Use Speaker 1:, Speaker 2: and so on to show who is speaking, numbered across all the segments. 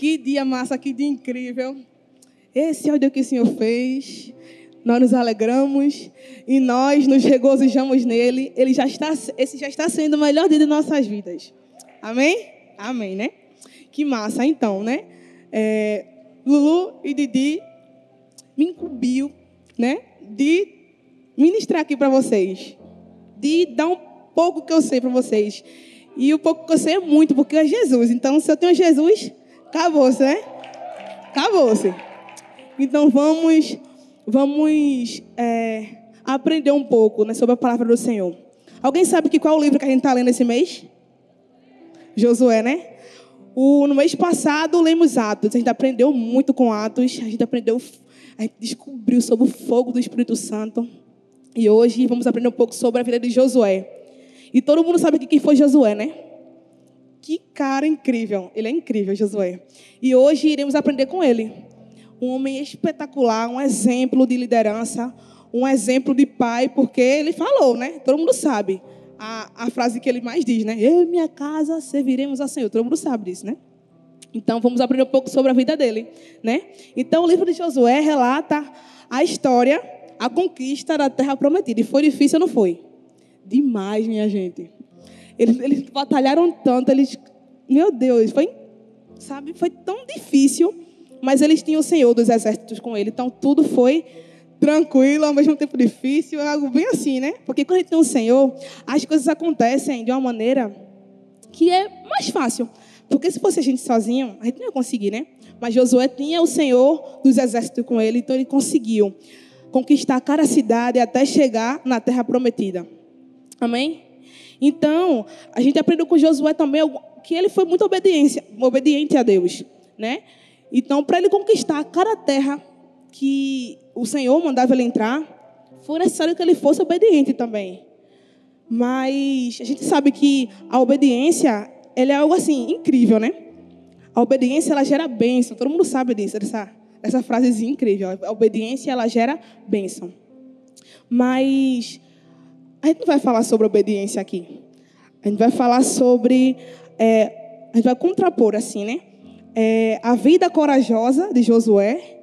Speaker 1: Que dia massa, que dia incrível. Esse é o dia que o Senhor fez. Nós nos alegramos e nós nos regozijamos nele. Ele já está, esse já está sendo o melhor dia de nossas vidas. Amém? Amém, né? Que massa, então, né? É, Lulu e Didi me incumbiu, né? De ministrar aqui para vocês. De dar um pouco que eu sei para vocês. E o pouco que eu sei é muito, porque é Jesus. Então, se eu tenho Jesus, acabou-se, né? Acabou-se. Então, vamos, vamos é, aprender um pouco né, sobre a palavra do Senhor. Alguém sabe que qual é o livro que a gente está lendo esse mês? Josué, né? O, no mês passado, lemos Atos. A gente aprendeu muito com Atos. A gente aprendeu, a gente descobriu sobre o fogo do Espírito Santo. E hoje vamos aprender um pouco sobre a vida de Josué. E todo mundo sabe quem foi Josué, né? Que cara incrível. Ele é incrível, Josué. E hoje iremos aprender com ele. Um homem espetacular, um exemplo de liderança, um exemplo de pai, porque ele falou, né? Todo mundo sabe a, a frase que ele mais diz, né? Eu e minha casa serviremos ao Senhor. Todo mundo sabe disso, né? Então vamos aprender um pouco sobre a vida dele, né? Então o livro de Josué relata a história, a conquista da terra prometida. E foi difícil não foi? Demais, minha gente. Eles, eles batalharam tanto, eles, meu Deus, foi, sabe, foi tão difícil, mas eles tinham o Senhor dos exércitos com ele, então tudo foi tranquilo, ao mesmo tempo difícil, é algo bem assim, né? Porque quando a gente tem o Senhor, as coisas acontecem de uma maneira que é mais fácil. Porque se fosse a gente sozinho, a gente não ia conseguir, né? Mas Josué tinha o Senhor dos exércitos com ele, então ele conseguiu conquistar cada cidade até chegar na terra prometida. Amém? Então, a gente aprendeu com Josué também que ele foi muito obediente, a Deus, né? Então, para ele conquistar cada terra que o Senhor mandava ele entrar, foi necessário que ele fosse obediente também. Mas a gente sabe que a obediência, ela é algo assim incrível, né? A obediência ela gera bênção. Todo mundo sabe disso, essa essa frasezinha incrível. A obediência ela gera bênção. Mas a gente não vai falar sobre obediência aqui. A gente vai falar sobre é, a gente vai contrapor assim, né? É, a vida corajosa de Josué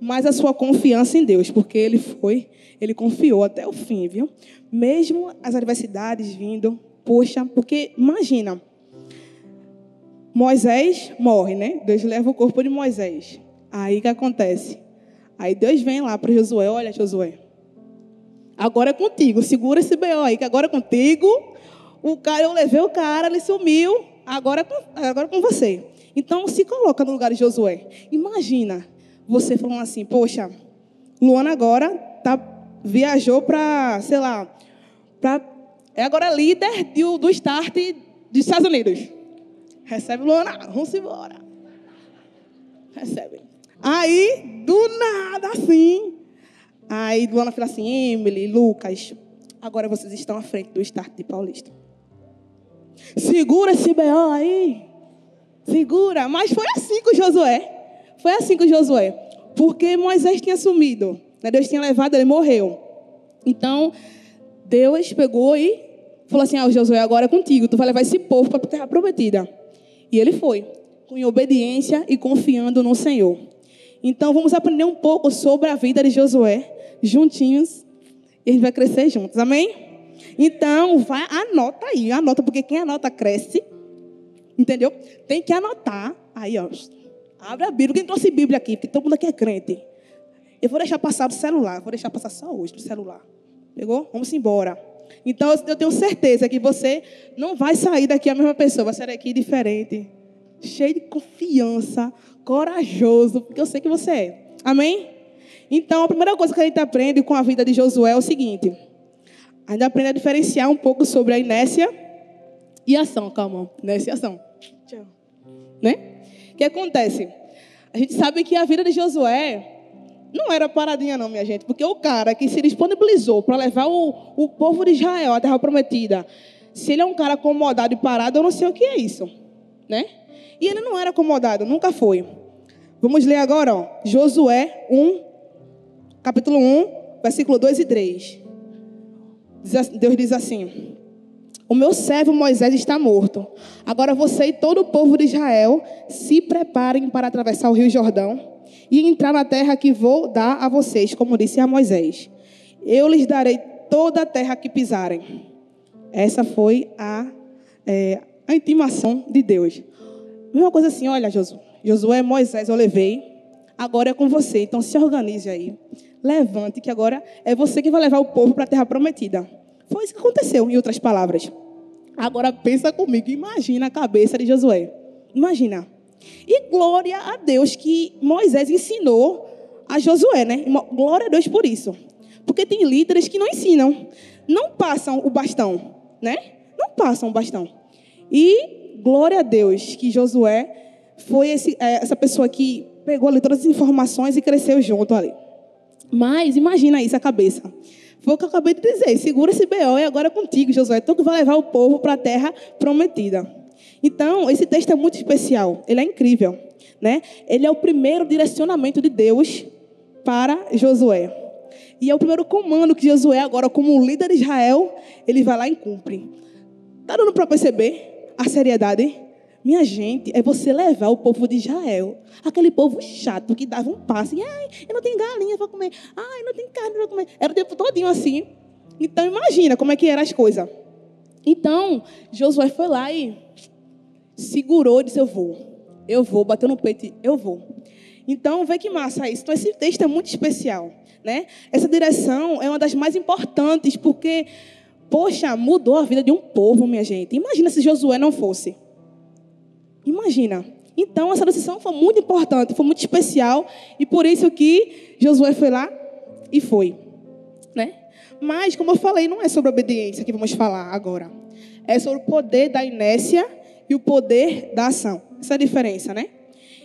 Speaker 1: mas a sua confiança em Deus, porque ele foi, ele confiou até o fim, viu? Mesmo as adversidades vindo, poxa, porque imagina, Moisés morre, né? Deus leva o corpo de Moisés. Aí o que acontece? Aí Deus vem lá para Josué, olha Josué, agora é contigo, segura esse B.O. aí, que agora é contigo. O cara, eu levei o cara, ele sumiu, agora é com, agora é com você. Então se coloca no lugar de Josué. Imagina, você falando assim, poxa, Luana agora tá, viajou para, sei lá, pra, é agora líder do, do start dos Estados Unidos. Recebe Luana, vamos embora. Recebe. Aí, do nada, assim. Aí Luana fala assim, Emily, Lucas, agora vocês estão à frente do start de Paulista. Segura esse B.O. aí. Segura. Mas foi assim com Josué. Foi assim com Josué. Porque Moisés tinha sumido. Né? Deus tinha levado, ele morreu. Então, Deus pegou e falou assim: Ah, Josué, agora é contigo. Tu vai levar esse povo para a terra prometida. E ele foi, com obediência e confiando no Senhor. Então, vamos aprender um pouco sobre a vida de Josué, juntinhos, e a gente vai crescer juntos. Amém? Então, vai, anota aí, anota, porque quem anota cresce. Entendeu? Tem que anotar. Aí, ó. Abre a Bíblia. Quem trouxe Bíblia aqui? Porque todo mundo aqui é crente. Eu vou deixar passar do celular. Vou deixar passar só hoje do celular. Pegou? Vamos embora. Então, eu tenho certeza que você não vai sair daqui a mesma pessoa. Vai sair daqui diferente. Cheio de confiança. Corajoso. Porque eu sei que você é. Amém? Então, a primeira coisa que a gente aprende com a vida de Josué é o seguinte. A gente aprende a diferenciar um pouco sobre a inércia e ação. Calma. Inércia e ação. Tchau. Né? O que acontece? A gente sabe que a vida de Josué não era paradinha, não, minha gente, porque o cara que se disponibilizou para levar o, o povo de Israel à terra prometida, se ele é um cara acomodado e parado, eu não sei o que é isso, né? E ele não era acomodado, nunca foi. Vamos ler agora, ó, Josué 1, capítulo 1, versículo 2 e 3. Deus diz assim: O meu servo Moisés está morto. Agora você e todo o povo de Israel se preparem para atravessar o rio Jordão e entrar na terra que vou dar a vocês, como disse a Moisés. Eu lhes darei toda a terra que pisarem. Essa foi a, é, a intimação de Deus. Uma coisa assim, olha, Josué, Josué, Moisés, eu levei, agora é com você. Então se organize aí. Levante, que agora é você que vai levar o povo para a terra prometida. Foi isso que aconteceu, em outras palavras. Agora pensa comigo, imagina a cabeça de Josué. Imagina. E glória a Deus que Moisés ensinou a Josué, né? Glória a Deus por isso. Porque tem líderes que não ensinam, não passam o bastão, né? Não passam o bastão. E glória a Deus que Josué foi esse, é, essa pessoa que pegou ali todas as informações e cresceu junto ali. Mas imagina isso a cabeça. Foi o que eu acabei de dizer. Segura esse BO e agora é contigo, Josué. Tu vai levar o povo para a terra prometida. Então, esse texto é muito especial. Ele é incrível. Né? Ele é o primeiro direcionamento de Deus para Josué. E é o primeiro comando que Josué, agora como líder de Israel, ele vai lá e cumpre. Está dando para perceber a seriedade? Minha gente, é você levar o povo de Israel, aquele povo chato que dava um passe, ai, eu não tenho galinha para comer, ai, não tenho carne para comer. Era o tempo todinho assim. Então imagina como é que eram as coisas. Então, Josué foi lá e segurou e disse: Eu vou, eu vou, bateu no peito, eu vou. Então, vê que massa isso. Então, esse texto é muito especial. Né? Essa direção é uma das mais importantes, porque, poxa, mudou a vida de um povo, minha gente. Imagina se Josué não fosse. Imagina. Então, essa decisão foi muito importante, foi muito especial, e por isso que Josué foi lá e foi. Né? Mas, como eu falei, não é sobre obediência que vamos falar agora. É sobre o poder da inércia e o poder da ação. Essa é a diferença, né?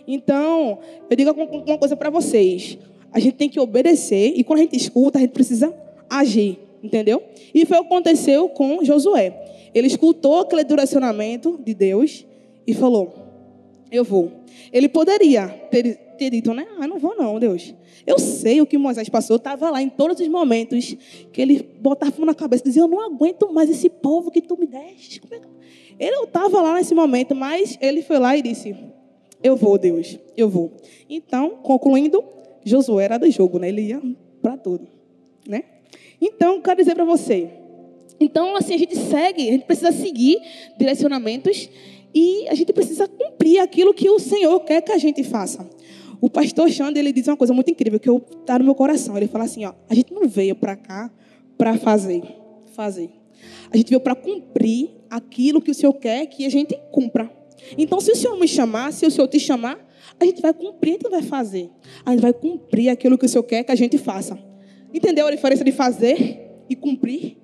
Speaker 1: Então, eu digo uma coisa para vocês. A gente tem que obedecer, e quando a gente escuta, a gente precisa agir, entendeu? E foi o que aconteceu com Josué. Ele escutou aquele direcionamento de Deus, e falou: Eu vou. Ele poderia ter, ter dito, né? Ah, não vou, não, Deus. Eu sei o que Moisés passou, eu estava lá em todos os momentos que ele botava na cabeça e dizia: Eu não aguento mais esse povo que tu me deste. É ele estava lá nesse momento, mas ele foi lá e disse: Eu vou, Deus, eu vou. Então, concluindo, Josué era do jogo, né? Ele ia para tudo, né? Então, quero dizer para você. Então, assim, a gente segue, a gente precisa seguir direcionamentos e a gente precisa cumprir aquilo que o Senhor quer que a gente faça. O pastor Xande, ele diz uma coisa muito incrível que está no meu coração. Ele fala assim, ó, a gente não veio para cá para fazer, fazer. A gente veio para cumprir aquilo que o Senhor quer que a gente cumpra. Então, se o Senhor me chamar, se o Senhor te chamar, a gente vai cumprir, a gente vai fazer. A gente vai cumprir aquilo que o Senhor quer que a gente faça. Entendeu a diferença de fazer e cumprir?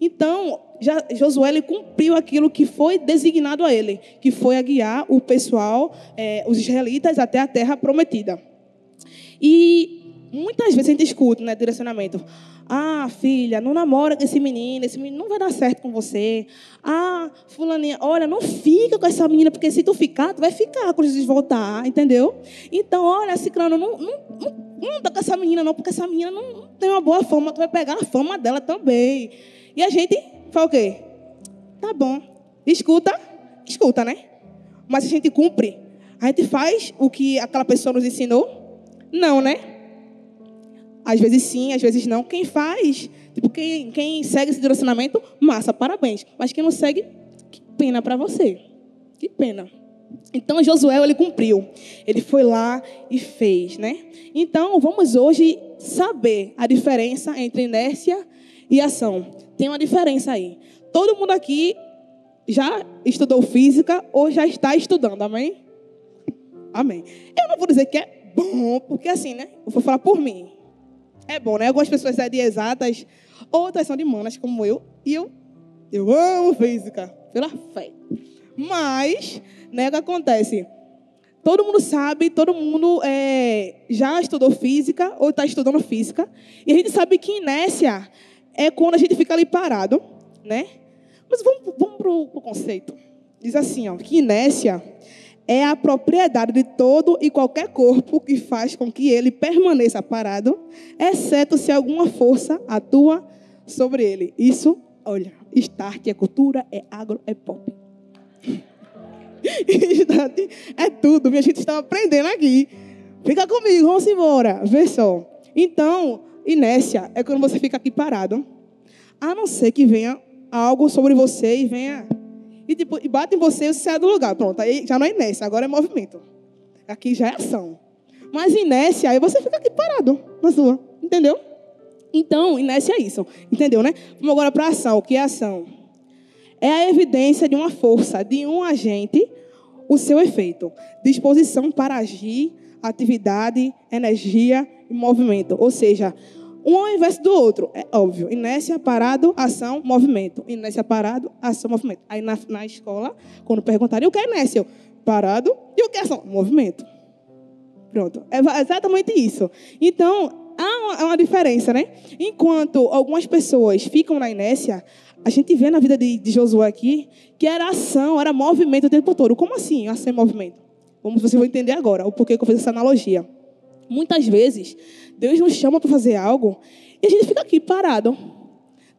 Speaker 1: Então, já, Josué ele cumpriu aquilo que foi designado a ele, que foi a guiar o pessoal, é, os israelitas, até a terra prometida. E muitas vezes a gente escuta, né, direcionamento. Ah, filha, não namora com esse menino, esse menino não vai dar certo com você. Ah, fulaninha, olha, não fica com essa menina, porque se tu ficar, tu vai ficar quando Jesus voltar, entendeu? Então, olha, Ciclano, não, não, não, não anda com essa menina não, porque essa menina não, não tem uma boa fama, tu vai pegar a fama dela também. E a gente faz o quê? Tá bom. Escuta, escuta, né? Mas a gente cumpre. A gente faz o que aquela pessoa nos ensinou? Não, né? Às vezes sim, às vezes não. Quem faz, tipo, quem, quem segue esse direcionamento, massa, parabéns. Mas quem não segue, que pena para você. Que pena. Então Josué ele cumpriu. Ele foi lá e fez, né? Então vamos hoje saber a diferença entre inércia e ação. Tem uma diferença aí. Todo mundo aqui já estudou física ou já está estudando, amém? Amém. Eu não vou dizer que é bom, porque assim, né? Eu vou falar por mim. É bom, né? Algumas pessoas são de exatas, outras são de manas, como eu. E eu, eu amo física, pela fé. Mas, né, o que acontece? Todo mundo sabe, todo mundo é, já estudou física ou está estudando física. E a gente sabe que inércia é quando a gente fica ali parado, né? Mas vamos, vamos para o conceito. Diz assim, ó, que inércia é a propriedade de todo e qualquer corpo que faz com que ele permaneça parado, exceto se alguma força atua sobre ele. Isso olha, start é cultura, é agro, é pop. é tudo, minha gente está aprendendo aqui. Fica comigo, vamos embora. Vê só. Então, inércia é quando você fica aqui parado. A não ser que venha algo sobre você e venha. E, tipo, e bate em você e você sai do lugar. Pronto, aí já não é inércia, agora é movimento. Aqui já é ação. Mas inércia, aí você fica aqui parado na sua. Entendeu? Então, inércia é isso. Entendeu, né? Vamos agora para ação. O que é ação? É a evidência de uma força, de um agente, o seu efeito. Disposição para agir, atividade, energia movimento. Ou seja, um ao invés do outro. É óbvio. Inércia, parado, ação, movimento. Inércia, parado, ação, movimento. Aí na, na escola, quando perguntarem o que é inércia? Parado. E o que é ação? Movimento. Pronto. É exatamente isso. Então, há uma, uma diferença, né? Enquanto algumas pessoas ficam na inércia, a gente vê na vida de, de Josué aqui que era ação, era movimento o tempo todo. Como assim, ação e movimento? Vamos, você vai entender agora o porquê que eu fiz essa analogia. Muitas vezes, Deus nos chama para fazer algo e a gente fica aqui parado.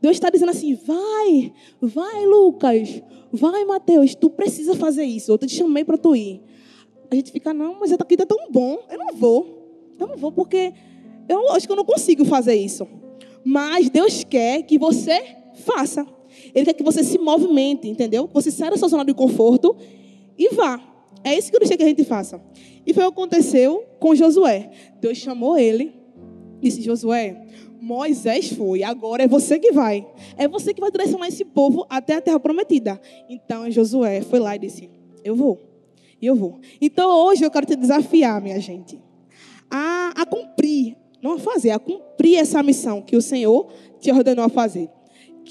Speaker 1: Deus está dizendo assim: vai, vai, Lucas, vai, Mateus, tu precisa fazer isso. Eu te chamei para tu ir. A gente fica, não, mas aqui está tão bom, eu não vou. Eu não vou porque eu acho que eu não consigo fazer isso. Mas Deus quer que você faça. Ele quer que você se movimente, entendeu? Você saia da sua zona de conforto e vá. É isso que Deus quer que a gente faça. E foi o que aconteceu com Josué. Deus chamou ele, disse: Josué, Moisés foi, agora é você que vai. É você que vai direcionar esse povo até a terra prometida. Então Josué foi lá e disse: Eu vou. Eu vou. Então hoje eu quero te desafiar, minha gente, a, a cumprir, não a fazer, a cumprir essa missão que o Senhor te ordenou a fazer.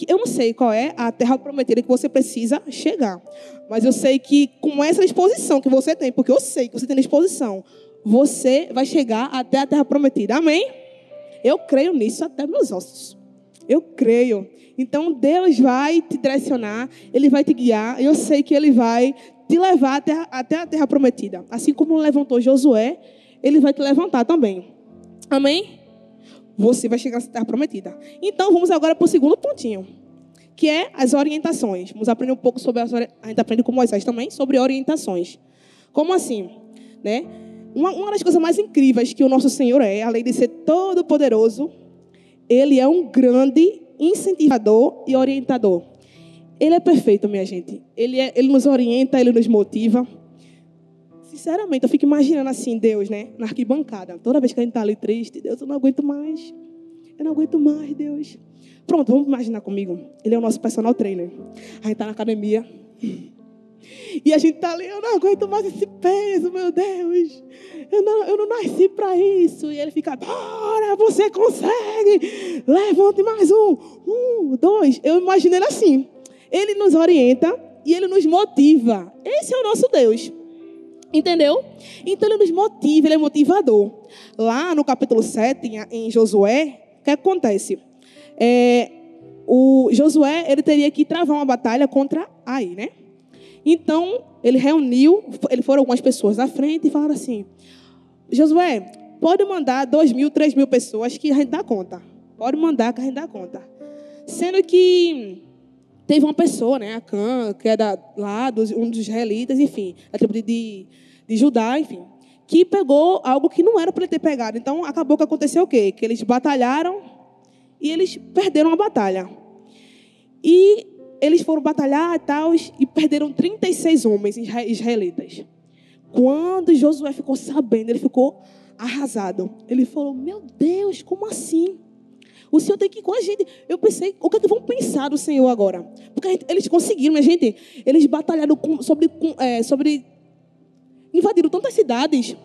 Speaker 1: Eu não sei qual é a terra prometida que você precisa chegar. Mas eu sei que com essa disposição que você tem, porque eu sei que você tem disposição, você vai chegar até a terra prometida. Amém? Eu creio nisso até meus ossos. Eu creio. Então Deus vai te direcionar, Ele vai te guiar. Eu sei que Ele vai te levar até, até a terra prometida. Assim como levantou Josué, Ele vai te levantar também. Amém? Você vai chegar à terra prometida. Então vamos agora para o segundo pontinho que é as orientações. Vamos aprender um pouco sobre as a gente aprende com Moisés também sobre orientações. Como assim, né? Uma, uma das coisas mais incríveis que o nosso Senhor é, além de ser todo poderoso, ele é um grande incentivador e orientador. Ele é perfeito, minha gente. Ele, é, ele nos orienta, ele nos motiva. Sinceramente, eu fico imaginando assim, Deus, né? Na arquibancada. Toda vez que a gente está ali triste, Deus, eu não aguento mais. Eu não aguento mais, Deus. Pronto, vamos imaginar comigo. Ele é o nosso personal trainer. A gente está na academia. E a gente está ali, eu não aguento mais esse peso, meu Deus. Eu não, eu não nasci para isso. E ele fica, bora, você consegue. Levante mais um. Um, dois. Eu imagino ele assim. Ele nos orienta e ele nos motiva. Esse é o nosso Deus. Entendeu? Então ele nos motiva, ele é motivador. Lá no capítulo 7, em Josué, o que acontece? é, o Josué ele teria que travar uma batalha contra Ai, né? Então ele reuniu, ele foram algumas pessoas na frente e falaram assim: Josué, pode mandar dois mil, três mil pessoas que a gente dá conta. Pode mandar que a gente dá conta. Sendo que teve uma pessoa, né, a Cã, que é da, lá, dos, um dos israelitas, enfim, da tribo de, de, de Judá, enfim, que pegou algo que não era para ele ter pegado. Então acabou que aconteceu o quê? Que eles batalharam e eles perderam a batalha. E eles foram batalhar e tal, e perderam 36 homens israelitas. Quando Josué ficou sabendo, ele ficou arrasado. Ele falou: Meu Deus, como assim? O Senhor tem que ir com a gente. Eu pensei, o que, é que vão pensar do Senhor agora? Porque gente, eles conseguiram, minha gente. Eles batalharam com, sobre, com, é, sobre. Invadiram tantas cidades,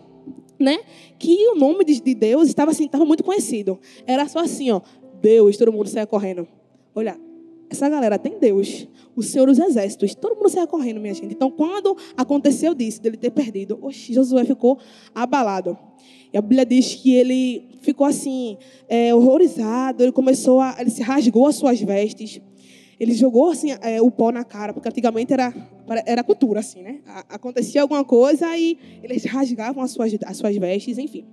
Speaker 1: né? Que o nome de, de Deus estava assim, estava muito conhecido. Era só assim, ó. Deus, todo mundo saia correndo. Olha, essa galera tem Deus, o Senhor dos Exércitos, todo mundo saia correndo, minha gente. Então, quando aconteceu disso, dele ter perdido, oxe, Josué ficou abalado. E a Bíblia diz que ele ficou assim, é, horrorizado, ele começou a, ele se rasgou as suas vestes, ele jogou assim é, o pó na cara, porque antigamente era, era cultura, assim, né? Acontecia alguma coisa e eles rasgavam as suas, as suas vestes, enfim.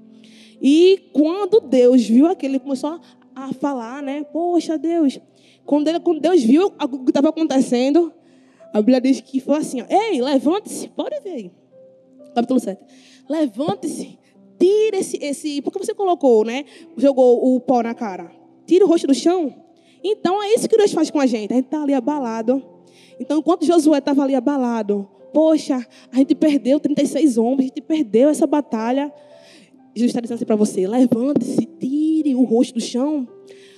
Speaker 1: E quando Deus viu aquilo, ele começou a falar, né? Poxa, Deus. Quando, ele, quando Deus viu o que estava acontecendo, a Bíblia diz que foi assim: ó, Ei, levante-se, pode ver aí. Capítulo 7. Levante-se, tire esse, esse. Porque você colocou, né? Jogou o pó na cara. Tire o rosto do chão. Então é isso que Deus faz com a gente. A gente está ali abalado. Então, enquanto Josué estava ali abalado, poxa, a gente perdeu 36 homens, a gente perdeu essa batalha. Jesus está dizendo assim para você: levante-se, tire o rosto do chão.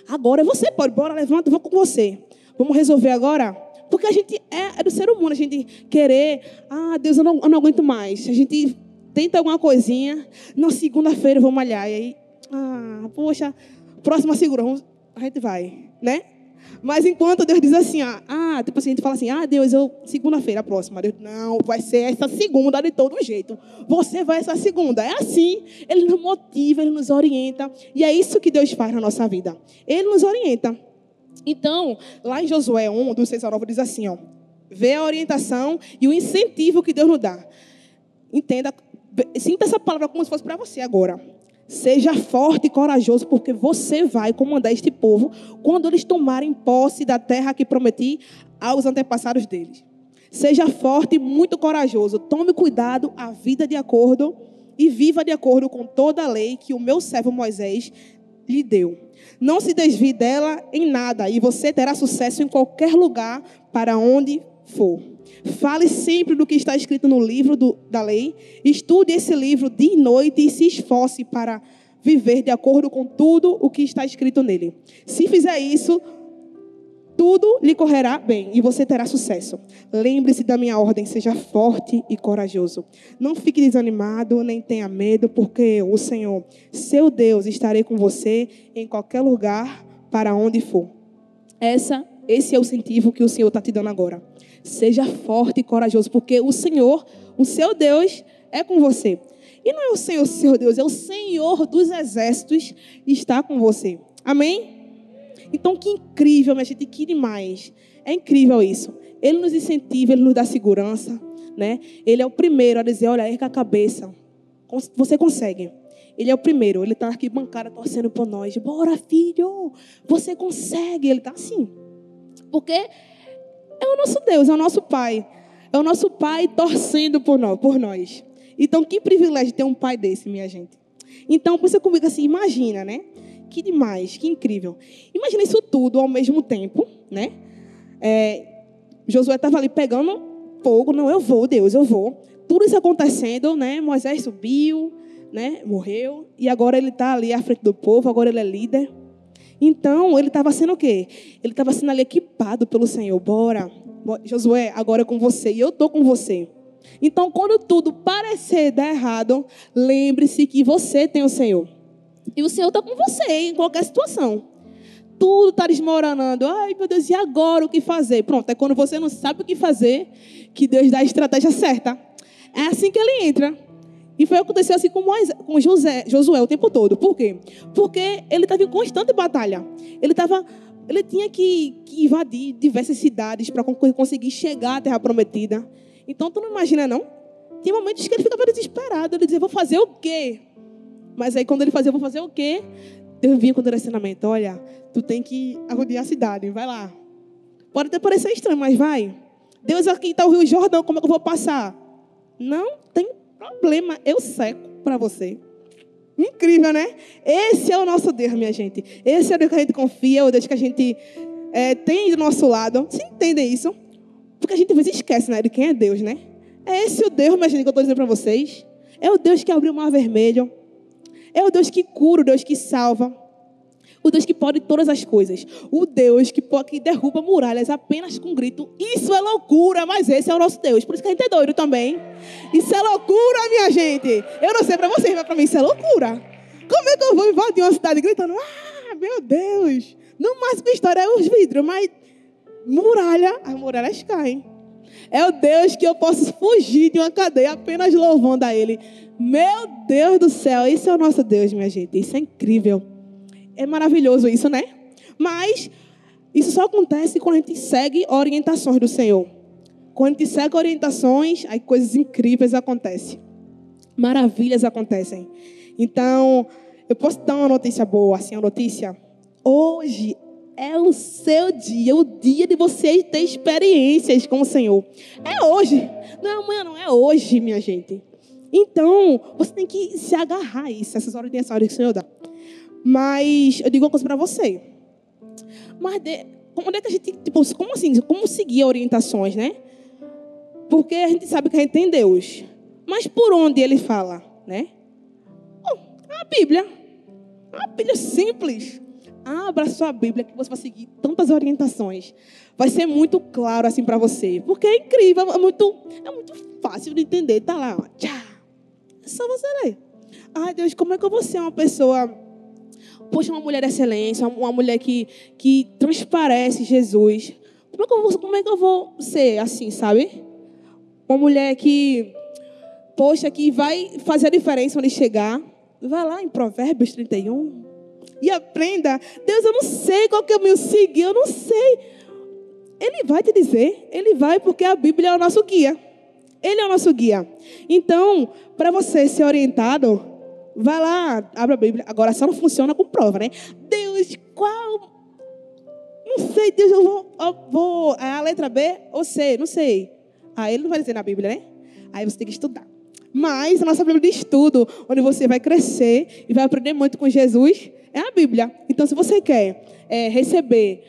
Speaker 1: Agora você, pode, bora, levanta, vou com você. Vamos resolver agora? Porque a gente é, é do ser humano, a gente querer, ah, Deus, eu não, eu não aguento mais. A gente tenta alguma coisinha, na segunda-feira vou malhar. E aí, ah, poxa, próxima segura, a gente vai, né? Mas enquanto Deus diz assim, ah, ah tipo assim, a gente fala assim, ah, Deus, eu segunda-feira, a próxima. Deus, não, vai ser essa segunda de todo jeito. Você vai essa segunda. É assim. Ele nos motiva, ele nos orienta. E é isso que Deus faz na nossa vida. Ele nos orienta. Então, lá em Josué 1, do 6 ao 9, diz assim, ó. Vê a orientação e o incentivo que Deus nos dá. Entenda, sinta essa palavra como se fosse para você agora. Seja forte e corajoso, porque você vai comandar este povo quando eles tomarem posse da terra que prometi aos antepassados deles. Seja forte e muito corajoso. Tome cuidado a vida de acordo e viva de acordo com toda a lei que o meu servo Moisés lhe deu. Não se desvie dela em nada e você terá sucesso em qualquer lugar para onde for. Fale sempre do que está escrito no livro do, da lei. Estude esse livro dia e noite e se esforce para viver de acordo com tudo o que está escrito nele. Se fizer isso, tudo lhe correrá bem e você terá sucesso. Lembre-se da minha ordem, seja forte e corajoso. Não fique desanimado, nem tenha medo, porque o Senhor, seu Deus, estarei com você em qualquer lugar para onde for. Essa, esse é o incentivo que o Senhor está te dando agora. Seja forte e corajoso, porque o Senhor, o seu Deus, é com você. E não é o Senhor, seu Deus, é o Senhor dos exércitos está com você. Amém? Então, que incrível, minha gente, que demais. É incrível isso. Ele nos incentiva, ele nos dá segurança, né? Ele é o primeiro a dizer, olha, erga a cabeça. Você consegue. Ele é o primeiro, ele está aqui bancada torcendo por nós. Bora, filho, você consegue. Ele está assim. Porque é o nosso Deus, é o nosso Pai. É o nosso Pai torcendo por nós. Então, que privilégio ter um pai desse, minha gente. Então, pensa comigo assim, imagina, né? Que demais, que incrível. Imagina isso tudo ao mesmo tempo, né? É, Josué estava ali pegando fogo, não, eu vou, Deus, eu vou. Tudo isso acontecendo, né? Moisés subiu, né? Morreu. E agora ele está ali à frente do povo, agora ele é líder. Então, ele estava sendo o quê? Ele estava sendo ali equipado pelo Senhor. Bora, Josué, agora é com você. E eu estou com você. Então, quando tudo parecer dar errado, lembre-se que você tem o Senhor. E o Senhor está com você em qualquer situação. Tudo está desmoronando. Ai, meu Deus, e agora o que fazer? Pronto, é quando você não sabe o que fazer que Deus dá a estratégia certa. É assim que ele entra. E foi acontecer assim com, Moisés, com José, Josué o tempo todo. Por quê? Porque ele estava em constante batalha. Ele estava, ele tinha que, que invadir diversas cidades para conseguir chegar à Terra Prometida. Então tu não imagina não? Tinha momentos que ele ficava desesperado. Ele dizia: "Vou fazer o quê?" Mas aí quando ele fazia: "Vou fazer o quê?" Deus vinha com o direcionamento: "Olha, tu tem que rodear a cidade. Vai lá." Pode até parecer estranho, mas vai. Deus, aqui está o Rio Jordão. Como é que eu vou passar? Não tem problema, eu seco para você. Incrível, né? Esse é o nosso Deus, minha gente. Esse é o Deus que a gente confia, é o Deus que a gente é, tem do nosso lado. Vocês entendem isso? Porque a gente às vezes esquece né, de quem é Deus, né? É esse o Deus, minha gente, que eu estou dizendo para vocês. É o Deus que abriu o mar vermelho. É o Deus que cura, o Deus que salva o Deus que pode todas as coisas, o Deus que, pode, que derruba muralhas apenas com um grito. Isso é loucura, mas esse é o nosso Deus. Por isso que a gente é doido também. Isso é loucura, minha gente. Eu não sei para vocês, mas para mim isso é loucura. Como é que eu vou invadir uma cidade gritando? Ah, meu Deus. No máximo história é os vidros, mas muralha, as muralhas caem. É o Deus que eu posso fugir de uma cadeia apenas louvando a Ele. Meu Deus do céu, esse é o nosso Deus, minha gente. Isso é incrível. É maravilhoso isso, né? Mas isso só acontece quando a gente segue orientações do Senhor. Quando a gente segue orientações, aí coisas incríveis acontecem. Maravilhas acontecem. Então, eu posso dar uma notícia boa, assim, uma notícia. Hoje é o seu dia, o dia de você ter experiências com o Senhor. É hoje. Não é amanhã, não. É hoje, minha gente. Então, você tem que se agarrar a isso, essas orientações que o Senhor dá. Mas, eu digo uma coisa para você. Mas, de, como é que a gente, tipo, como assim? Como seguir orientações, né? Porque a gente sabe que a gente tem Deus. Mas por onde ele fala, né? Oh, a Bíblia. A Bíblia é simples. Abra sua Bíblia que você vai seguir tantas orientações. Vai ser muito claro assim para você. Porque é incrível, é muito, é muito fácil de entender. Tá lá, ó, tchá. É só você ler. Ai, Deus, como é que eu vou ser uma pessoa. Poxa, uma mulher de excelência, uma mulher que, que transparece Jesus. Como é, que eu vou, como é que eu vou ser assim, sabe? Uma mulher que, poxa, que vai fazer a diferença onde chegar. Vai lá em Provérbios 31 e aprenda. Deus, eu não sei qual é o meu seguir, eu não sei. Ele vai te dizer, ele vai, porque a Bíblia é o nosso guia. Ele é o nosso guia. Então, para você ser orientado, vai lá, abre a Bíblia. Agora só não funciona com prova, né? Deus, qual. Não sei, Deus, eu vou. Eu vou é a letra B ou C, não sei. Ah, ele não vai dizer na Bíblia, né? Aí você tem que estudar. Mas a nossa Bíblia de estudo, onde você vai crescer e vai aprender muito com Jesus, é a Bíblia. Então, se você quer é, receber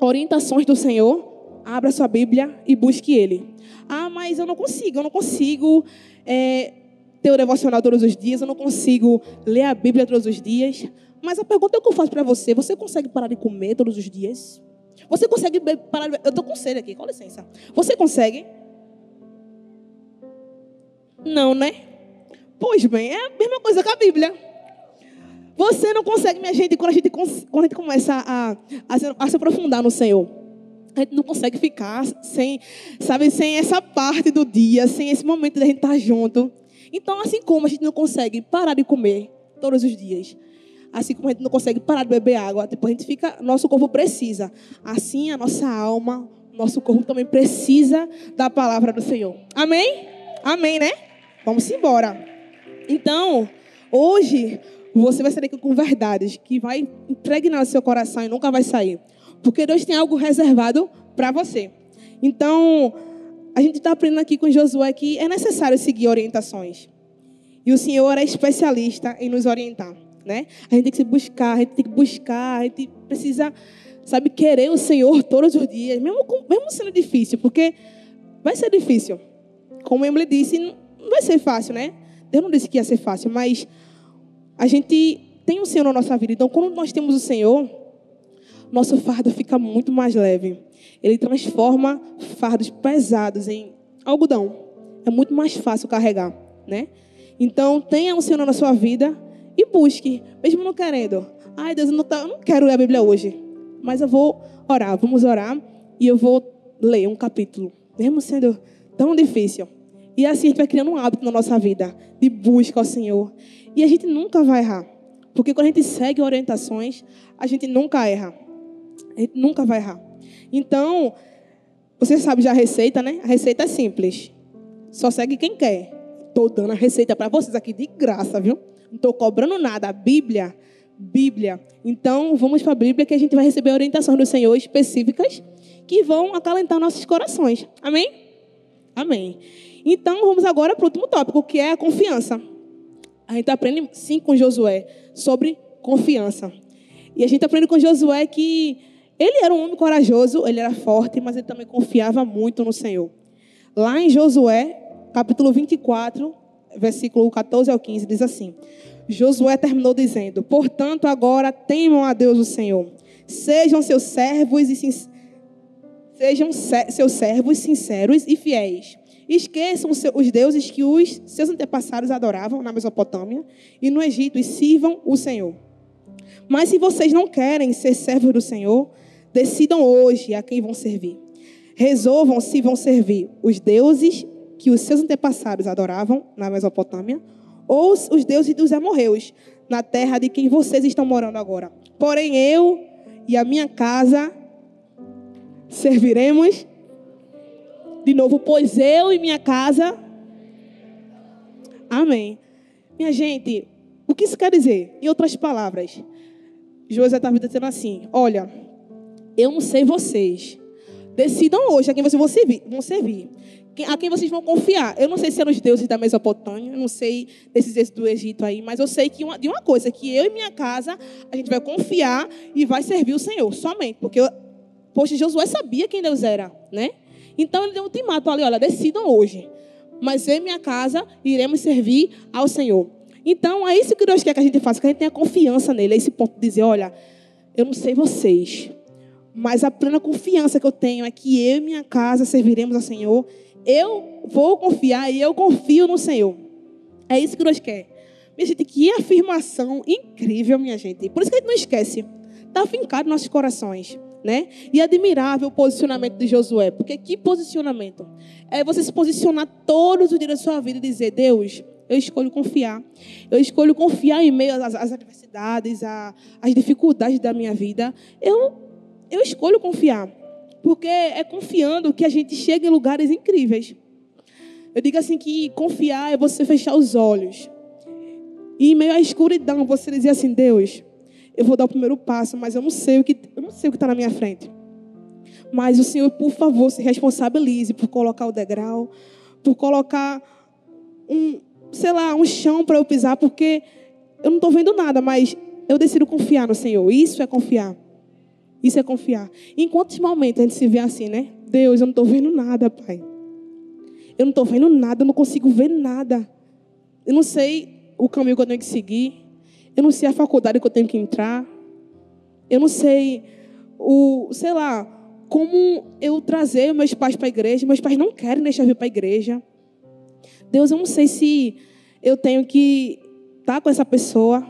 Speaker 1: orientações do Senhor, abra sua Bíblia e busque Ele. Ah, mas eu não consigo, eu não consigo é, ter o devocional todos os dias, eu não consigo ler a Bíblia todos os dias. Mas a pergunta que eu faço para você: você consegue parar de comer todos os dias? Você consegue parar de... Eu estou com sede aqui, com licença. Você consegue? Não, né? Pois bem, é a mesma coisa que a Bíblia. Você não consegue, minha gente, quando a gente, quando a gente começa a, a, se, a se aprofundar no Senhor. A gente não consegue ficar sem, sabe, sem essa parte do dia, sem esse momento da gente estar junto. Então, assim como a gente não consegue parar de comer todos os dias, assim como a gente não consegue parar de beber água, depois a gente fica, nosso corpo precisa. Assim a nossa alma, nosso corpo também precisa da palavra do Senhor. Amém? Amém, né? Vamos embora. Então, hoje você vai sair daqui com verdades que vai impregnar no seu coração e nunca vai sair. Porque Deus tem algo reservado para você. Então, a gente está aprendendo aqui com Josué que é necessário seguir orientações. E o Senhor é especialista em nos orientar. Né? A gente tem que se buscar, a gente tem que buscar, a gente precisa, sabe, querer o Senhor todos os dias, mesmo, mesmo sendo difícil, porque vai ser difícil. Como Emily disse, não vai ser fácil, né? Deus não disse que ia ser fácil, mas a gente tem o Senhor na nossa vida. Então, quando nós temos o Senhor, nosso fardo fica muito mais leve. Ele transforma fardos pesados em algodão. É muito mais fácil carregar, né? Então, tenha o Senhor na sua vida e busque, mesmo não querendo. Ai, Deus, eu não, tá, eu não quero ler a Bíblia hoje, mas eu vou orar. Vamos orar e eu vou ler um capítulo, mesmo sendo tão difícil. E assim a gente vai criando um hábito na nossa vida de busca ao Senhor. E a gente nunca vai errar. Porque quando a gente segue orientações, a gente nunca erra. A gente nunca vai errar. Então, você sabe já a receita, né? A receita é simples. Só segue quem quer. Estou dando a receita para vocês aqui de graça, viu? Não estou cobrando nada. A Bíblia, Bíblia. Então, vamos para a Bíblia que a gente vai receber orientações do Senhor específicas que vão acalentar nossos corações. Amém? Amém. Então, vamos agora para o último tópico, que é a confiança. A gente aprende, sim, com Josué, sobre confiança. E a gente aprende com Josué que ele era um homem corajoso, ele era forte, mas ele também confiava muito no Senhor. Lá em Josué, capítulo 24, versículo 14 ao 15, diz assim: Josué terminou dizendo: Portanto, agora temam a Deus o Senhor. Sejam seus servos e sejam seus servos sinceros e fiéis. Esqueçam os deuses que os seus antepassados adoravam na Mesopotâmia e no Egito e sirvam o Senhor. Mas se vocês não querem ser servos do Senhor, decidam hoje a quem vão servir. Resolvam se vão servir os deuses que os seus antepassados adoravam na Mesopotâmia ou os deuses dos amorreus, na terra de quem vocês estão morando agora. Porém, eu e a minha casa serviremos de novo, pois eu e minha casa. Amém. Minha gente, o que isso quer dizer? Em outras palavras, Josué estava dizendo assim: Olha, eu não sei vocês. Decidam hoje a quem vocês vão servir. Vão servir. A quem vocês vão confiar. Eu não sei se eram os deuses da Mesopotâmia, eu não sei desses deuses do Egito aí, mas eu sei que uma, de uma coisa, que eu e minha casa, a gente vai confiar e vai servir o Senhor, somente. Porque, poxa, Josué sabia quem Deus era, né? Então ele deu um ultimato ali, olha, decidam hoje. Mas eu e minha casa iremos servir ao Senhor. Então, é isso que Deus quer que a gente faça, que a gente tenha confiança nele. É esse ponto de dizer, olha, eu não sei vocês, mas a plena confiança que eu tenho é que eu e minha casa serviremos ao Senhor. Eu vou confiar e eu confio no Senhor. É isso que Deus quer. Minha gente, que afirmação incrível, minha gente. Por isso que a gente não esquece. Está fincado nos nossos corações. Né? E admirável o posicionamento de Josué. Porque que posicionamento? É você se posicionar todos os dias da sua vida e dizer, Deus, eu escolho confiar. Eu escolho confiar em meio às, às adversidades, às, dificuldades da minha vida. Eu, eu escolho confiar. Porque é confiando que a gente chega em lugares incríveis. Eu digo assim que confiar é você fechar os olhos. E em meio à escuridão, você dizer assim, Deus, eu vou dar o primeiro passo, mas eu não sei o que eu não sei o que está na minha frente. Mas o Senhor, por favor, se responsabilize por colocar o degrau, por colocar um, sei lá, um chão para eu pisar, porque eu não estou vendo nada, mas eu decido confiar no Senhor. Isso é confiar. Isso é confiar. Em quantos momentos a gente se vê assim, né? Deus, eu não estou vendo nada, Pai. Eu não estou vendo nada, eu não consigo ver nada. Eu não sei o caminho que eu tenho que seguir. Eu não sei a faculdade que eu tenho que entrar. Eu não sei o, sei lá, como eu trazer meus pais para a igreja. Meus pais não querem deixar eu vir para a igreja. Deus, eu não sei se eu tenho que estar tá com essa pessoa.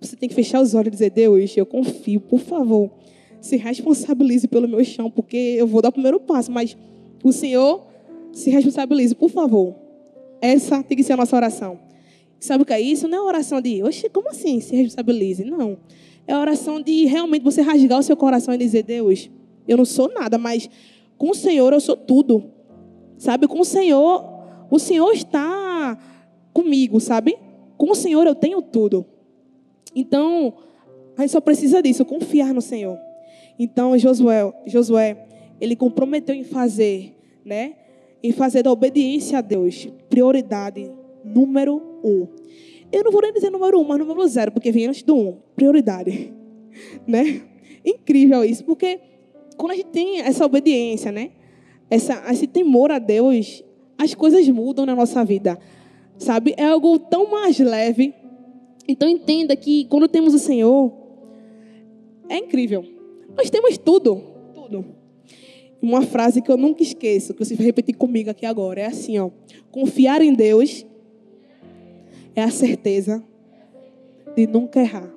Speaker 1: Você tem que fechar os olhos e dizer: Deus, eu confio, por favor, se responsabilize pelo meu chão, porque eu vou dar o primeiro passo, mas o Senhor se responsabilize, por favor. Essa tem que ser a nossa oração. Sabe o que é isso? Não é oração de, oxe, como assim se responsabilize? Não. É oração de realmente você rasgar o seu coração e dizer: Deus, eu não sou nada, mas com o Senhor eu sou tudo. Sabe, com o Senhor o Senhor está comigo, sabe? Com o Senhor eu tenho tudo. Então, a gente só precisa disso, confiar no Senhor. Então, Josué, Josué, ele comprometeu em fazer, né? Em fazer da obediência a Deus prioridade número um. Eu não vou nem dizer número um, mas número zero, porque vem antes do um. Prioridade, né? Incrível isso, porque quando a gente tem essa obediência, né? Essa, esse temor a Deus, as coisas mudam na nossa vida. Sabe? É algo tão mais leve. Então entenda que quando temos o Senhor, é incrível. Nós temos tudo. Tudo. Uma frase que eu nunca esqueço, que você vai repetir comigo aqui agora, é assim, ó. Confiar em Deus é a certeza de nunca errar.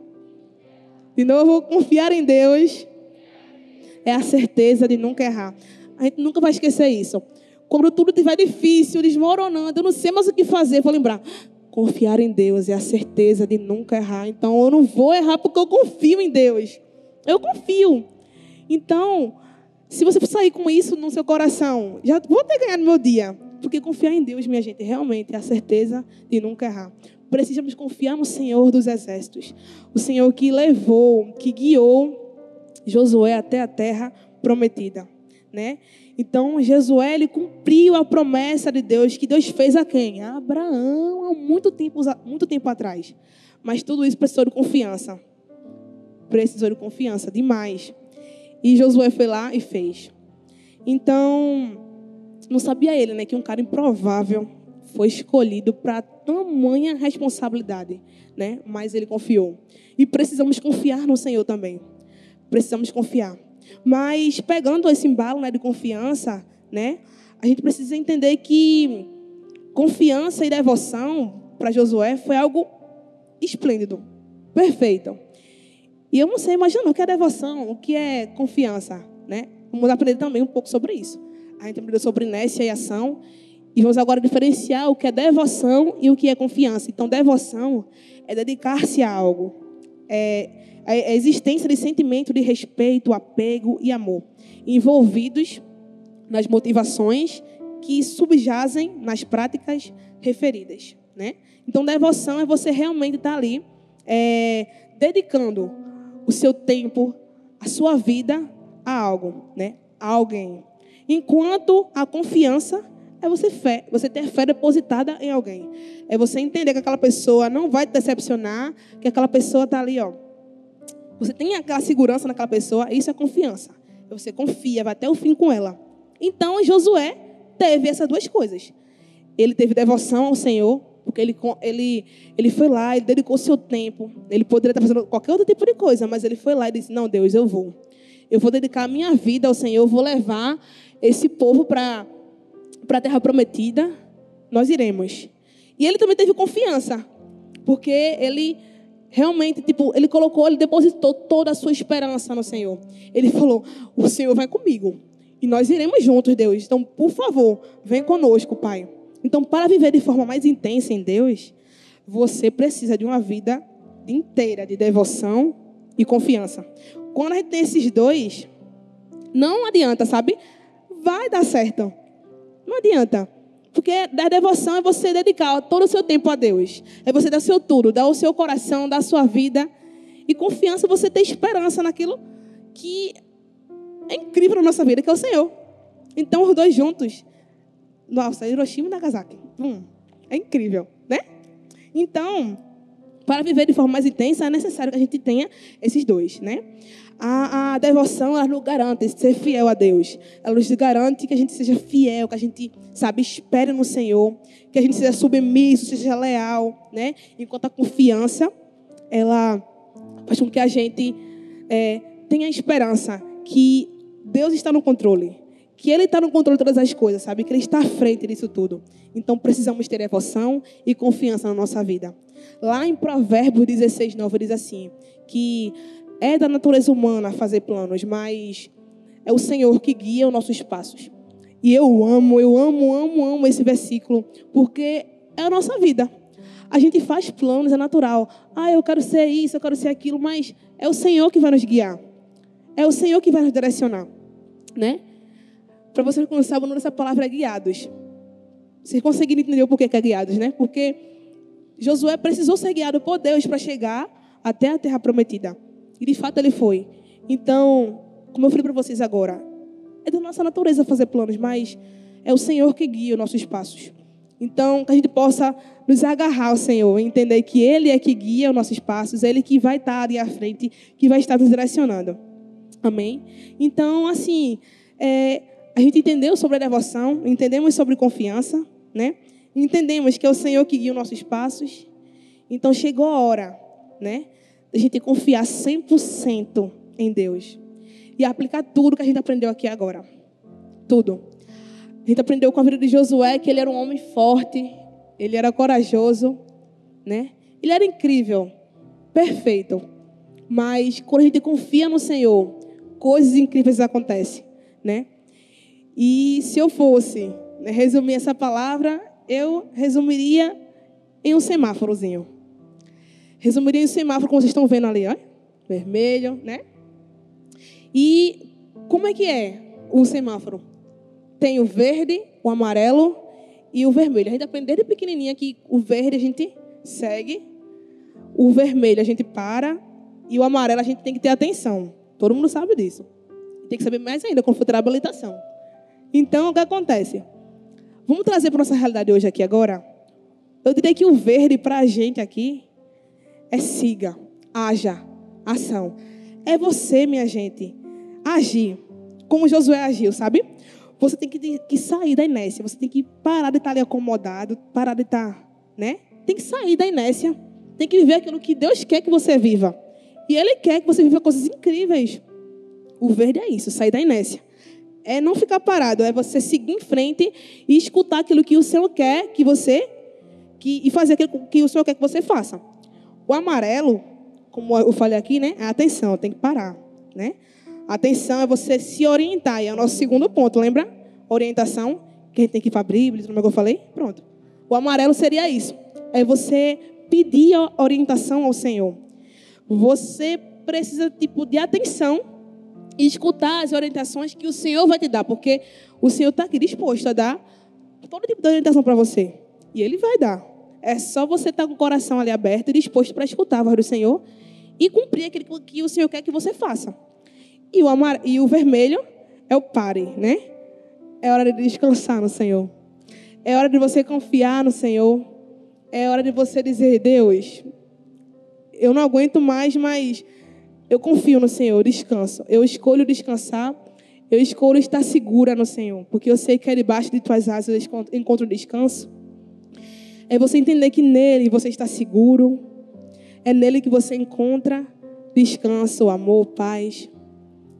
Speaker 1: De novo, confiar em Deus é a certeza de nunca errar. A gente nunca vai esquecer isso. Quando tudo estiver difícil, desmoronando, eu não sei mais o que fazer, vou lembrar. Confiar em Deus é a certeza de nunca errar. Então eu não vou errar porque eu confio em Deus. Eu confio. Então, se você sair com isso no seu coração, já vou ter ganhado meu dia. Porque confiar em Deus, minha gente, realmente é a certeza de nunca errar. Precisamos confiar no Senhor dos exércitos. O Senhor que levou, que guiou Josué até a terra prometida, né? Então, Jesué, ele cumpriu a promessa de Deus que Deus fez a quem? A Abraão, há muito tempo, muito tempo atrás. Mas tudo isso precisou de confiança. Precisou de confiança, demais. E Josué foi lá e fez. Então, não sabia ele, né, que um cara improvável foi escolhido para tamanha responsabilidade, né? Mas ele confiou. E precisamos confiar no Senhor também. Precisamos confiar. Mas pegando esse embalo né, de confiança, né, a gente precisa entender que confiança e devoção para Josué foi algo esplêndido, perfeito. E eu não sei imaginar o que é devoção, o que é confiança, né? Vamos aprender também um pouco sobre isso. A gente aprendeu sobre inércia e ação. E vamos agora diferenciar o que é devoção e o que é confiança. Então, devoção é dedicar-se a algo. É a existência de sentimento de respeito, apego e amor, envolvidos nas motivações que subjazem nas práticas referidas. Né? Então, devoção é você realmente estar ali é, dedicando o seu tempo, a sua vida a algo, né? A alguém. Enquanto a confiança é você fé, você ter fé depositada em alguém. É você entender que aquela pessoa não vai te decepcionar, que aquela pessoa está ali, ó. Você tem aquela segurança naquela pessoa, isso é confiança. Você confia, vai até o fim com ela. Então, Josué teve essas duas coisas. Ele teve devoção ao Senhor, porque ele, ele, ele foi lá, ele dedicou seu tempo. Ele poderia estar fazendo qualquer outro tipo de coisa, mas ele foi lá e disse: Não, Deus, eu vou. Eu vou dedicar a minha vida ao Senhor, eu vou levar esse povo para a terra prometida. Nós iremos. E ele também teve confiança, porque ele realmente, tipo, ele colocou, ele depositou toda a sua esperança no Senhor. Ele falou: O Senhor vai comigo. E nós iremos juntos, Deus. Então, por favor, vem conosco, Pai. Então, para viver de forma mais intensa em Deus, você precisa de uma vida inteira de devoção e confiança. Quando a gente tem esses dois, não adianta, sabe? Vai dar certo. Não adianta. Porque a devoção é você dedicar todo o seu tempo a Deus. É você dar seu tudo, dar o seu coração, dar a sua vida. E confiança, você ter esperança naquilo que é incrível na nossa vida, que é o Senhor. Então, os dois juntos nossa, Hiroshima e Nagasaki. Hum, é incrível, né? Então, para viver de forma mais intensa, é necessário que a gente tenha esses dois, né? A, a devoção, ela nos garante ser fiel a Deus. Ela nos garante que a gente seja fiel, que a gente, sabe, espere no Senhor, que a gente seja submisso, seja leal, né? Enquanto a confiança, ela faz com que a gente é, tenha esperança que Deus está no controle que Ele está no controle de todas as coisas, sabe? Que Ele está à frente disso tudo. Então precisamos ter devoção e confiança na nossa vida. Lá em Provérbios 16, 9, diz assim: que é da natureza humana fazer planos, mas é o Senhor que guia os nossos passos. E eu amo, eu amo, amo, amo esse versículo, porque é a nossa vida. A gente faz planos, é natural. Ah, eu quero ser isso, eu quero ser aquilo, mas é o Senhor que vai nos guiar. É o Senhor que vai nos direcionar, né? Para não sabem, o nome dessa palavra é guiados. Vocês conseguiram entender o porquê que é guiados, né? Porque Josué precisou ser guiado por Deus para chegar até a terra prometida. E de fato ele foi. Então, como eu falei para vocês agora, é da nossa natureza fazer planos, mas é o Senhor que guia os nossos passos. Então, que a gente possa nos agarrar ao Senhor, entender que Ele é que guia os nossos passos, Ele que vai estar ali à frente, que vai estar nos direcionando. Amém? Então, assim, é, a gente entendeu sobre a devoção, entendemos sobre confiança, né? Entendemos que é o Senhor que guia os nossos passos. Então chegou a hora, né? A gente confiar 100% em Deus e aplicar tudo que a gente aprendeu aqui agora. Tudo. A gente aprendeu com a vida de Josué que ele era um homem forte, ele era corajoso, né? Ele era incrível, perfeito. Mas quando a gente confia no Senhor, coisas incríveis acontecem, né? E se eu fosse né, resumir essa palavra, eu resumiria em um semáforozinho. Resumiria em um semáforo, como vocês estão vendo ali, ó, vermelho, né? E como é que é o semáforo? Tem o verde, o amarelo e o vermelho. A gente aprende desde pequenininha que o verde a gente segue, o vermelho a gente para e o amarelo a gente tem que ter atenção. Todo mundo sabe disso. Tem que saber mais ainda quando for ter habilitação. Então, o que acontece? Vamos trazer para nossa realidade hoje aqui agora? Eu diria que o verde para a gente aqui é siga, haja, ação. É você, minha gente, agir como Josué agiu, sabe? Você tem que, que sair da inércia, você tem que parar de estar ali acomodado, parar de estar, né? Tem que sair da inércia, tem que viver aquilo que Deus quer que você viva. E Ele quer que você viva coisas incríveis. O verde é isso, sair da inércia é não ficar parado, é você seguir em frente e escutar aquilo que o Senhor quer que você que, e fazer aquilo que o Senhor quer que você faça. O amarelo, como eu falei aqui, né, é atenção, tem que parar, né? Atenção é você se orientar, e é o nosso segundo ponto, lembra? Orientação, que a gente tem que ir para a Bíblia, como eu falei? Pronto. O amarelo seria isso. É você pedir orientação ao Senhor. Você precisa tipo de atenção e escutar as orientações que o Senhor vai te dar, porque o Senhor está aqui disposto a dar todo tipo de orientação para você. E Ele vai dar. É só você estar tá com o coração ali aberto e disposto para escutar a voz do Senhor e cumprir aquilo que o Senhor quer que você faça. E o, amar, e o vermelho é o pare, né? É hora de descansar no Senhor. É hora de você confiar no Senhor. É hora de você dizer, Deus, eu não aguento mais, mas eu confio no Senhor, descanso. Eu escolho descansar. Eu escolho estar segura no Senhor, porque eu sei que é debaixo de tuas asas eu encontro descanso. É você entender que nele você está seguro. É nele que você encontra descanso, amor, paz.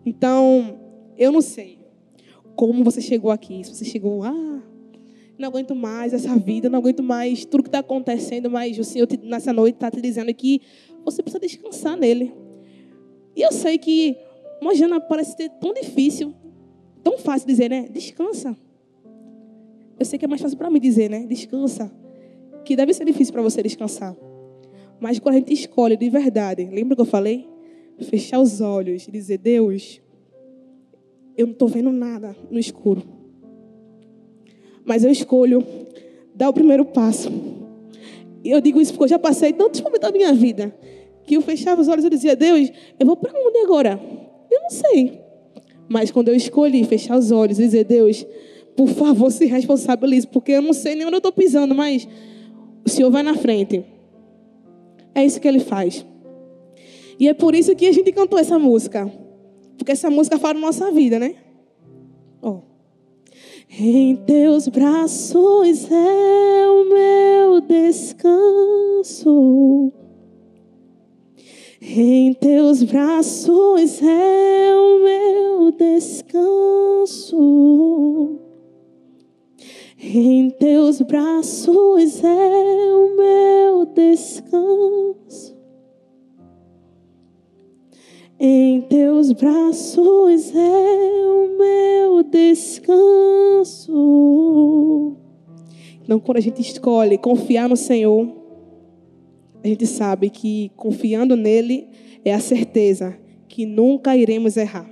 Speaker 1: Então, eu não sei como você chegou aqui. Se você chegou, ah, não aguento mais essa vida, não aguento mais tudo que está acontecendo, mas o Senhor nessa noite está te dizendo que você precisa descansar nele. E eu sei que uma jana parece ser tão difícil, tão fácil dizer, né? Descansa. Eu sei que é mais fácil para mim dizer, né? Descansa. Que deve ser difícil para você descansar. Mas quando a gente escolhe de verdade, lembra que eu falei? Fechar os olhos e dizer: Deus, eu não estou vendo nada no escuro. Mas eu escolho dar o primeiro passo. E eu digo isso porque eu já passei tantos momentos da minha vida que eu fechava os olhos e dizia: Deus, eu vou para onde agora? Eu não sei. Mas quando eu escolhi fechar os olhos e dizer: Deus, por favor, se responsabilize, porque eu não sei nem onde eu estou pisando, mas o Senhor vai na frente. É isso que ele faz. E é por isso que a gente cantou essa música. Porque essa música fala da nossa vida, né? Oh. Em teus braços é o meu descanso. Em teus braços é o meu descanso. Em teus braços é o meu descanso. Em teus braços é o meu descanso. Então, quando a gente escolhe confiar no Senhor, a gente sabe que confiando nele é a certeza que nunca iremos errar.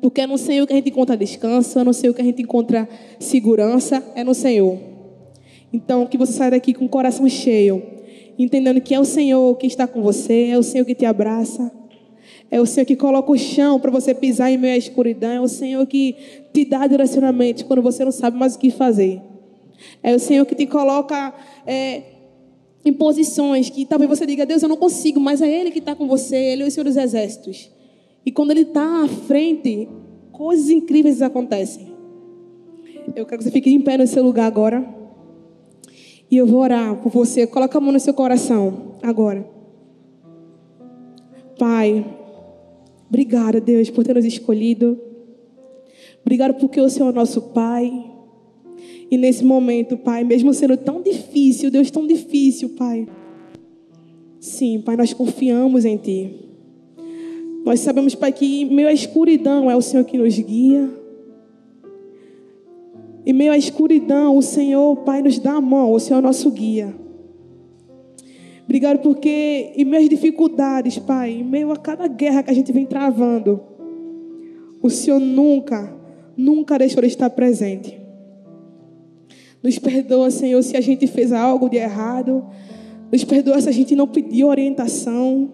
Speaker 1: Porque é no Senhor que a gente encontra descanso, é no Senhor que a gente encontra segurança, é no Senhor. Então, que você saia daqui com o coração cheio, entendendo que é o Senhor que está com você, é o Senhor que te abraça, é o Senhor que coloca o chão para você pisar em meio à escuridão. É o Senhor que te dá direcionamento quando você não sabe mais o que fazer. É o Senhor que te coloca é, em posições que talvez você diga, Deus, eu não consigo, mas é Ele que está com você, Ele é o Senhor dos Exércitos. E quando Ele está à frente, coisas incríveis acontecem. Eu quero que você fique em pé no seu lugar agora. E eu vou orar por você. Coloca a mão no seu coração agora. Pai. Obrigada, Deus, por ter nos escolhido. Obrigado porque o Senhor é nosso Pai. E nesse momento, Pai, mesmo sendo tão difícil, Deus, tão difícil, Pai. Sim, Pai, nós confiamos em Ti. Nós sabemos, Pai, que em meio à escuridão é o Senhor que nos guia. Em meio à escuridão, o Senhor, Pai, nos dá a mão, o Senhor é nosso guia. Obrigado porque em meio às dificuldades, Pai, em meio a cada guerra que a gente vem travando, o Senhor nunca, nunca deixou de estar presente. Nos perdoa, Senhor, se a gente fez algo de errado. Nos perdoa se a gente não pediu orientação.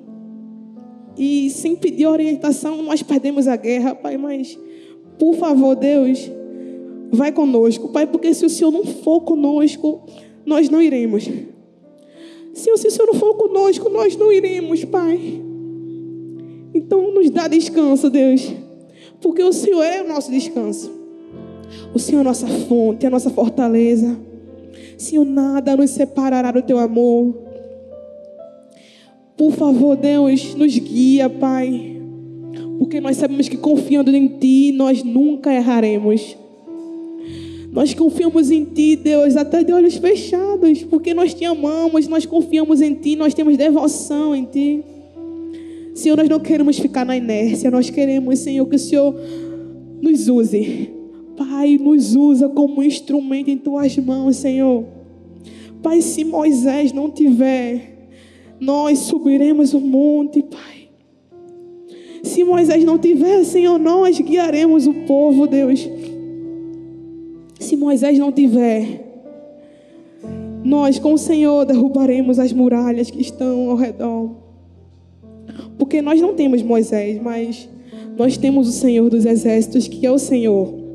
Speaker 1: E sem pedir orientação, nós perdemos a guerra, Pai. Mas, por favor, Deus, vai conosco, Pai, porque se o Senhor não for conosco, nós não iremos. Senhor, se o Senhor não for conosco, nós não iremos, Pai. Então nos dá descanso, Deus. Porque o Senhor é o nosso descanso. O Senhor é nossa fonte, é a nossa fortaleza. Senhor, nada nos separará do teu amor. Por favor, Deus, nos guia, Pai. Porque nós sabemos que confiando em Ti, nós nunca erraremos. Nós confiamos em Ti, Deus, até de olhos fechados, porque nós te amamos, nós confiamos em Ti, nós temos devoção em Ti. Senhor, nós não queremos ficar na inércia, nós queremos, Senhor, que o Senhor nos use. Pai, nos usa como instrumento em Tuas mãos, Senhor. Pai, se Moisés não tiver, nós subiremos o monte, Pai. Se Moisés não tiver, Senhor, nós guiaremos o povo, Deus. Se Moisés não tiver, nós com o Senhor derrubaremos as muralhas que estão ao redor. Porque nós não temos Moisés, mas nós temos o Senhor dos Exércitos, que é o Senhor